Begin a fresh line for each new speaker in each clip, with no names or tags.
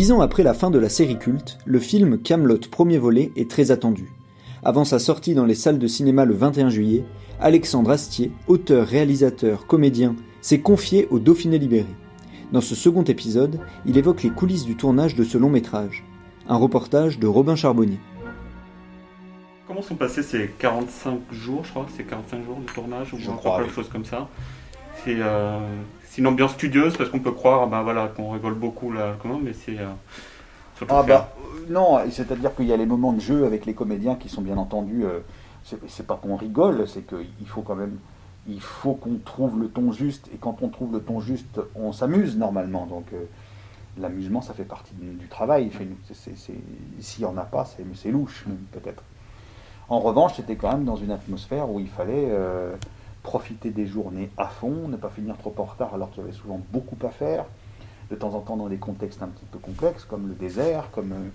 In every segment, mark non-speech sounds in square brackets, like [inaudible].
Dix ans après la fin de la série culte, le film Camelot premier volet est très attendu. Avant sa sortie dans les salles de cinéma le 21 juillet, Alexandre Astier, auteur, réalisateur, comédien, s'est confié au Dauphiné libéré. Dans ce second épisode, il évoque les coulisses du tournage de ce long métrage. Un reportage de Robin Charbonnier.
Comment sont passés ces 45 jours Je crois? Que c'est 45 jours de tournage ou
Je crois,
quelque
oui.
chose comme ça? C'est euh, c'est une ambiance studieuse parce qu'on peut croire bah, voilà, qu'on rigole beaucoup là, comment, mais c'est euh,
Ah bah euh, non, c'est-à-dire qu'il y a les moments de jeu avec les comédiens qui sont bien entendu. euh, c'est pas qu'on rigole, c'est qu'il faut quand même, il faut qu'on trouve le ton juste. Et quand on trouve le ton juste, on s'amuse normalement. Donc euh, l'amusement, ça fait partie du, du travail. chez nous. S'il y en a pas, c'est louche peut-être. En revanche, c'était quand même dans une atmosphère où il fallait profiter des journées à fond, ne pas finir trop en retard alors qu'il y avait souvent beaucoup à faire. De temps en temps dans des contextes un petit peu complexes, comme le désert, comme, euh,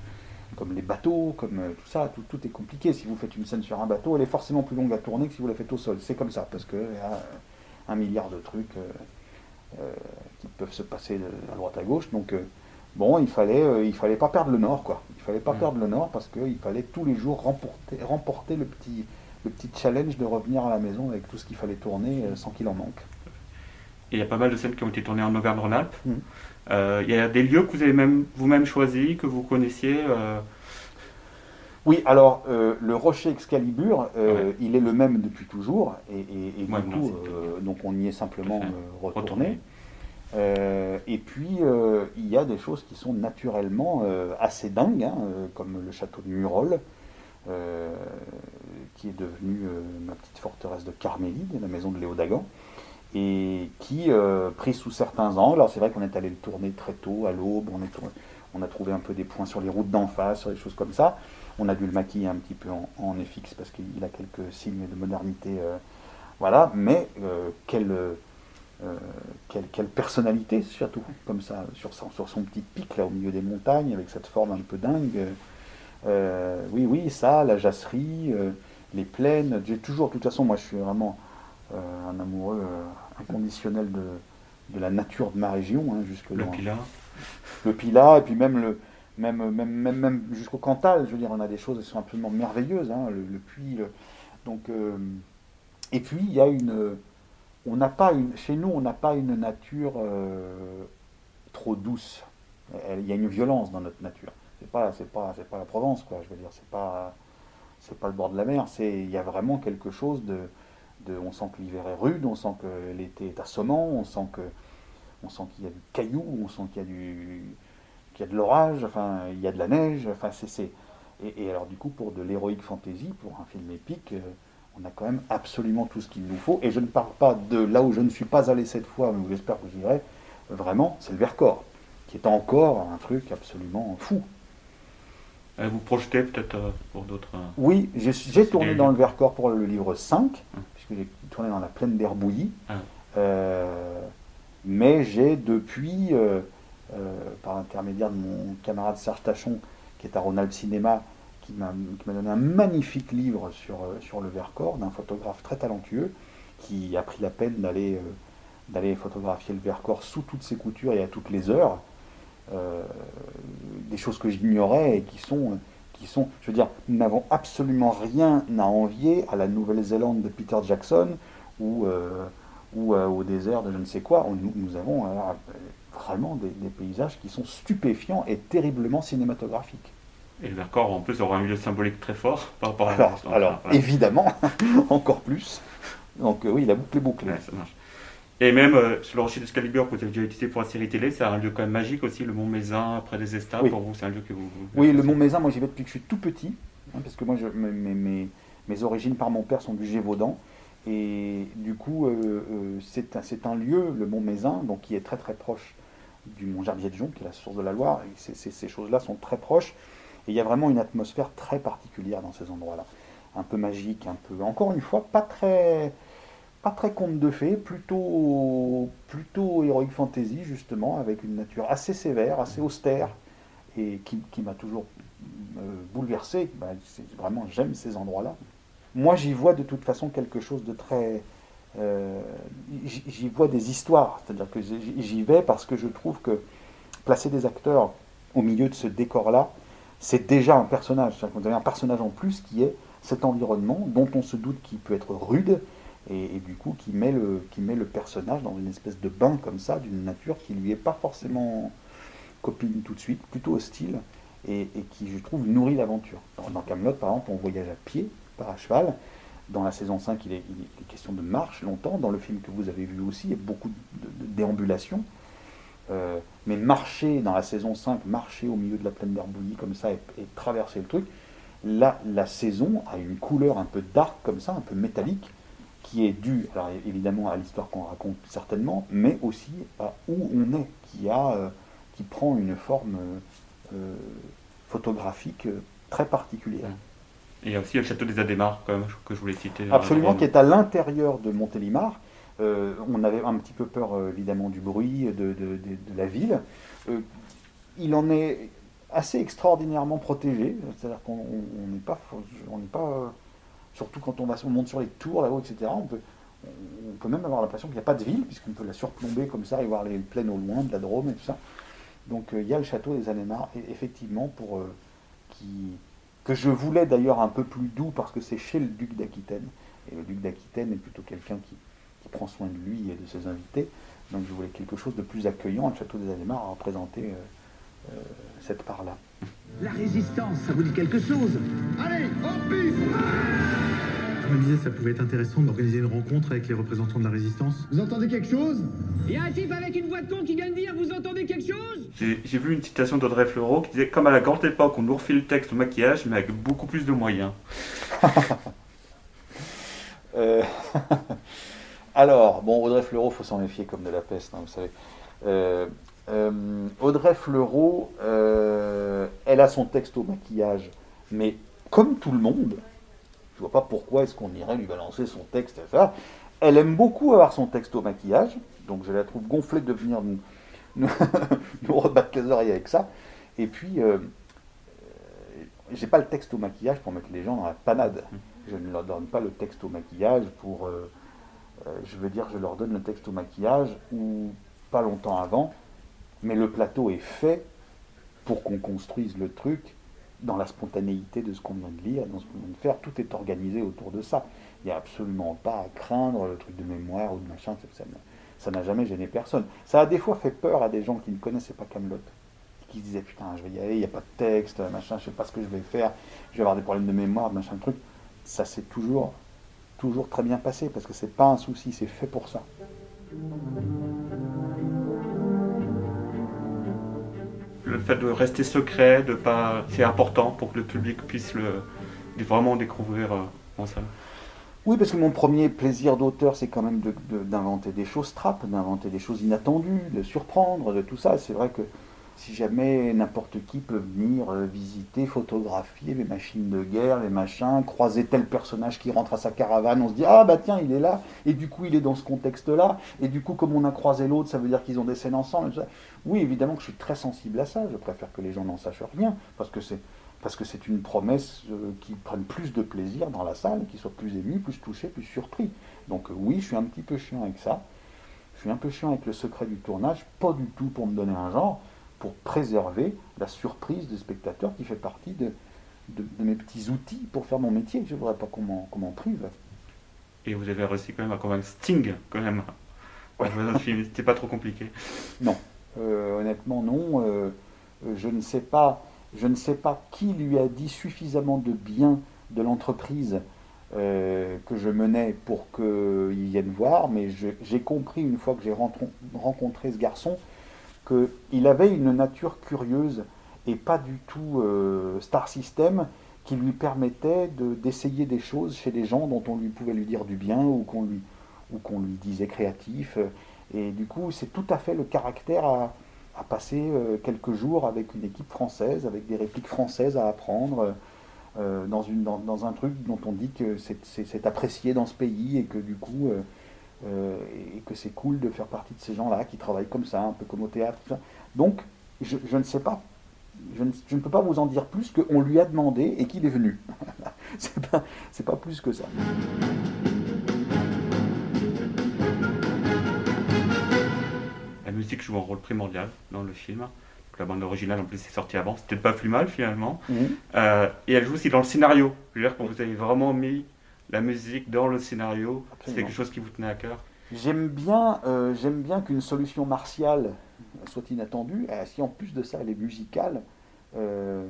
comme les bateaux, comme euh, tout ça, tout, tout est compliqué. Si vous faites une scène sur un bateau, elle est forcément plus longue à tourner que si vous la faites au sol. C'est comme ça, parce qu'il y a un milliard de trucs euh, qui peuvent se passer de, à droite à gauche. Donc, euh, bon, il fallait, euh, il fallait pas perdre le nord, quoi. Il fallait pas
Mm.
perdre le nord parce qu'il fallait tous les jours remporter, remporter le petit, le petit challenge de revenir à la maison avec tout ce qu'il fallait tourner euh, sans qu'il en manque.
Et il y a pas mal de scènes qui ont été tournées en Auvergne-Rhône-Alpes.
Mhm.
Euh, il y a des lieux que vous avez même vous-même choisis, que vous connaissiez. euh,
Oui, alors euh, le rocher Excalibur,
Ouais.
il est le même depuis toujours, et, et- et
Ouais,
du coup, donc on y est simplement retourné.
Retourné.
Et puis il y a des choses qui sont naturellement assez dingues, hein, comme le château de Murol, euh, qui est devenu euh, ma petite forteresse de Carmélie, la maison de Léo Dagan, et qui, euh, pris sous certains angles, alors c'est vrai qu'on est allé le tourner très tôt, à l'aube, on, a trouvé un peu des points sur les routes d'en face, sur des choses comme ça, on a dû le maquiller un petit peu en, en FX parce qu'il a quelques signes de modernité, euh, voilà, mais quelle, quelle, personnalité surtout, comme ça, sur, son- sur son petit pic là au milieu des montagnes, avec cette forme un peu dingue. Oui, oui, ça, la jasserie, les plaines, j'ai toujours, de toute façon, moi je suis vraiment euh, un amoureux euh, inconditionnel de, de la nature de ma région, hein, jusque
le Pilat.
le Pilat, et puis même, le, même, même, même, même jusqu'au Cantal, je veux dire, on a des choses qui sont absolument merveilleuses, hein, le, le puits. le- donc, euh, et puis, il y a une. On n'a pas une. Chez nous, on n'a pas une nature trop douce. Il y a une violence dans notre nature. C'est pas, c'est pas, c'est pas la Provence, quoi. Je veux dire, c'est pas, c'est pas le bord de la mer. C'est, il y a vraiment quelque chose de, de. On sent que l'hiver est rude, on sent que l'été est assommant, on sent que on sent qu'il y a du caillou, on sent qu'il y a du qu'il y a de l'orage, enfin il y a de la neige, enfin c'est et, et alors du coup pour de l'héroïque fantasy, pour un film épique, euh, on a quand même absolument tout ce qu'il nous faut. Et je ne parle pas de là où je ne suis pas allé cette fois, mais j'espère que j'irai. Vraiment, c'est le Vercors, qui est encore un truc absolument fou.
Euh, vous projetez peut-être euh, pour d'autres. euh,
Oui, j'ai tourné dans le Vercors pour le livre 5,
Hum.
puisque j'ai tourné dans la plaine d'Herbouilly.
Ah.
Euh, mais j'ai depuis, euh, euh, par l'intermédiaire de mon camarade Serge Tachon, qui est à Rhône-Alpes Cinéma, qui m'a donné un magnifique livre sur, sur le Vercors, d'un photographe très talentueux, qui a pris la peine d'aller d'aller photographier le Vercors sous toutes ses coutures et à toutes les heures. Euh, des choses que j'ignorais et qui sont, qui sont, je veux dire, nous n'avons absolument rien à envier à la Nouvelle-Zélande de Peter Jackson ou, euh, ou euh, au désert de je ne sais quoi. Nous, nous avons, vraiment des, des paysages qui sont stupéfiants et terriblement cinématographiques.
Et le Vercors, en plus, aura un milieu symbolique très fort par rapport à
Alors,
donc,
alors,
voilà.
évidemment, [laughs] encore plus. Donc euh, oui, la boucle est bouclée.
Ouais, ça marche. Et même euh, sur le rocher d'Excalibur que vous avez déjà utilisé pour la série télé, c'est un lieu quand même magique aussi, le Mont Mézin, près des Estats.
Oui.
Pour vous, c'est un lieu que vous. vous-
Oui, le Mont Mézin, moi j'y vais depuis que je suis tout petit, hein, parce que moi je- mes, mes- mes- mes origines par mon père sont du Gévaudan, et du coup euh, euh, c'est un, lieu, le Mont Mézin, donc qui est très très proche du Mont Gerbier-de-Jonc, qui est la source de la Loire, et ces choses-là sont très proches, et il y a vraiment une atmosphère très particulière dans ces endroits-là, un peu magique, un peu, encore une fois, pas très pas très conte de fées, plutôt, plutôt heroic fantasy justement, avec une nature assez sévère, assez austère, et qui, qui m'a toujours euh, bouleversé. Bah, vraiment, j'aime ces endroits-là. Moi, j'y vois de toute façon quelque chose de très... euh, j'y vois des histoires, c'est-à-dire que j'y vais parce que je trouve que placer des acteurs au milieu de ce décor-là, c'est déjà un personnage. C'est-à-dire Vous avez un personnage en plus qui est cet environnement dont on se doute qu'il peut être rude, et, du coup qui met, le, qui met le personnage dans une espèce de bain comme ça, d'une nature qui lui est pas forcément copine tout de suite, plutôt hostile, et, qui, je trouve, nourrit l'aventure. Dans, dans Camelot, par exemple, on voyage à pied, pas à cheval. Dans la saison 5, il est, question de marche longtemps. Dans le film que vous avez vu aussi, il y a beaucoup de, de. Euh, mais marcher dans la saison 5, marcher au milieu de la plaine d'air bouillie comme ça et, et traverser le truc, là, la saison a une couleur un peu dark comme ça, un peu métallique, qui est due, alors évidemment à l'histoire qu'on raconte certainement, mais aussi à où on est, qui, a, euh, qui prend une forme euh, euh, photographique très particulière.
Et il y a aussi le château des Adémars, quand même, que je voulais citer.
Absolument, qui est à l'intérieur de Montélimar. Euh, on avait un petit peu peur évidemment du bruit de, de- de- de la ville. Euh, il en est assez extraordinairement protégé, c'est-à-dire qu'on on- on n'est pas, on n'est pas surtout quand on, va, on monte sur les tours là-haut, etc. On peut, même avoir l'impression qu'il n'y a pas de ville, puisqu'on peut la surplomber comme ça et voir les plaines au loin, de la Drôme et tout ça. Donc euh, il y a le château des Anémars, et effectivement, pour, euh, qui, que je voulais d'ailleurs un peu plus doux, parce que c'est chez le duc d'Aquitaine. Et le duc d'Aquitaine est plutôt quelqu'un qui, prend soin de lui et de ses invités. Donc je voulais quelque chose de plus accueillant. Le château des Anémars a représenté euh, cette part-là.
La résistance, ça vous dit quelque chose? Allez, en pif
Je me disais, ça pouvait être intéressant d'organiser une rencontre avec les représentants de la résistance.
Vous entendez quelque chose?
Il y a un type avec une voix de con qui vient de dire Vous entendez quelque chose?
J'ai j'ai vu une citation d'Audrey Fleurot qui disait Comme à la grande époque, on nous refait le texte au maquillage, mais avec beaucoup plus de moyens. [laughs]
Euh, [laughs] Alors, bon, Audrey Fleurot, faut s'en méfier comme de la peste, hein, vous savez. Euh, euh, Audrey Fleurot, euh, elle a son texte au maquillage, mais comme tout le monde, je vois pas pourquoi est-ce qu'on irait lui balancer son texte et ça. Elle aime beaucoup avoir son texte au maquillage, donc je la trouve gonflée de venir [laughs] nous, rebattre les oreilles avec ça. Et puis, euh, euh, j'ai pas le texte au maquillage pour mettre les gens dans la panade. Je ne leur donne pas le texte au maquillage pour. je veux dire, je leur donne le texte au maquillage ou pas longtemps avant, mais le plateau est fait pour qu'on construise le truc dans la spontanéité de ce qu'on vient de lire, dans ce qu'on vient de faire. Tout est organisé autour de ça. Il n'y a absolument pas à craindre le truc de mémoire ou de machin. ça- n'a- jamais gêné personne. Ça a des fois fait peur à des gens qui ne connaissaient pas Camelot, qui disaient putain, je vais y aller, il n'y a pas de texte, machin, je sais pas ce que je vais faire, je vais avoir des problèmes de mémoire, machin, truc. Ça s'est toujours, toujours très bien passé parce que c'est pas un souci, c'est fait pour ça.
Le fait de rester secret, de pas, c'est important pour que le public puisse le, vraiment découvrir euh, en salle.
Oui, parce que mon premier plaisir d'auteur, c'est quand même d'inventer des choses trappes, d'inventer des choses inattendues, de surprendre, de tout ça. C'est vrai que si jamais n'importe qui peut venir euh, visiter, photographier les machines de guerre, les machins, croiser tel personnage qui rentre à sa caravane, on se dit ah bah tiens il est là, et du coup il est dans ce contexte-là, et du coup comme on a croisé l'autre, ça veut dire qu'ils ont des scènes ensemble. et tout ça. Oui, évidemment que je suis très sensible à ça. Je préfère que les gens n'en sachent rien, parce que c'est parce que c'est une promesse euh, qu'ils prennent plus de plaisir dans la salle, qu'ils soient plus émus, plus touchés, plus surpris. Donc euh, oui, je suis un petit peu chiant avec ça. Je suis un peu chiant avec le secret du tournage, pas du tout pour me donner un genre, pour préserver la surprise des spectateurs qui fait partie de, de, de mes petits outils pour faire mon métier. Je ne voudrais pas qu'on m'en prive.
Et vous avez réussi quand même à convaincre Sting, quand même.
Ouais.
C'était pas trop compliqué.
Non. honnêtement, non. je ne sais pas. Je ne sais pas qui lui a dit suffisamment de bien de l'entreprise que je menais pour qu'il vienne voir, mais j'ai compris une fois que j'ai rencontré ce garçon qu'il avait une nature curieuse et pas du tout star system qui lui permettait d'essayer des choses chez des gens dont on lui pouvait lui dire du bien ou qu'on lui, lui disait créatif. Et du coup, c'est tout à fait le caractère à, passer euh, quelques jours avec une équipe française, avec des répliques françaises à apprendre, euh, dans, une, dans, un truc dont on dit que c'est apprécié dans ce pays et que du coup, euh, et que c'est cool de faire partie de ces gens-là qui travaillent comme ça, un peu comme au théâtre. Donc, je, je ne sais pas je ne, peux pas vous en dire plus qu'on lui a demandé et qu'il est venu. [laughs] c'est pas, pas plus que ça.
La musique joue un rôle primordial dans le film. la bande originale, en plus, est sortie avant. C'était pas plus mal, finalement. Mhm. Euh, et elle joue aussi dans le scénario. Je veux dire, quand vous avez vraiment mis la musique dans le scénario, c'est quelque chose qui vous tenait à cœur.
J'aime bien, euh, j'aime bien qu'une solution martiale soit inattendue. si en plus de ça, elle est musicale, euh,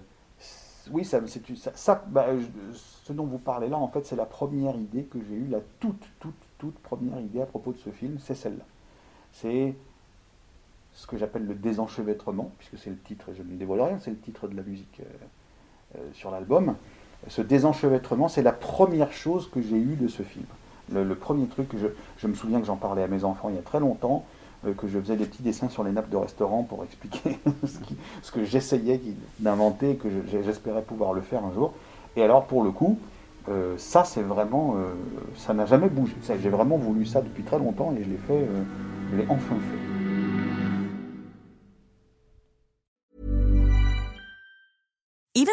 oui, ça, ça, bah, ce dont vous parlez là, en fait, c'est la première idée que j'ai eue, la toute, toute, toute première idée à propos de ce film, c'est celle-là. C'est ce que j'appelle le désenchevêtrement, puisque c'est le titre, je ne dévoile rien, c'est le titre de la musique euh, euh, sur l'album. Ce désenchevêtrement, c'est la première chose que j'ai eue de ce film. Le, premier truc, je, je me souviens que j'en parlais à mes enfants il y a très longtemps, euh, que je faisais des petits dessins sur les nappes de restaurant pour expliquer [laughs] ce, que j'essayais d'inventer et que j'espérais pouvoir le faire un jour. Et alors pour le coup, euh, ça c'est vraiment, euh, ça n'a jamais bougé. J'ai vraiment voulu ça depuis très longtemps et je l'ai fait, je l'ai enfin fait.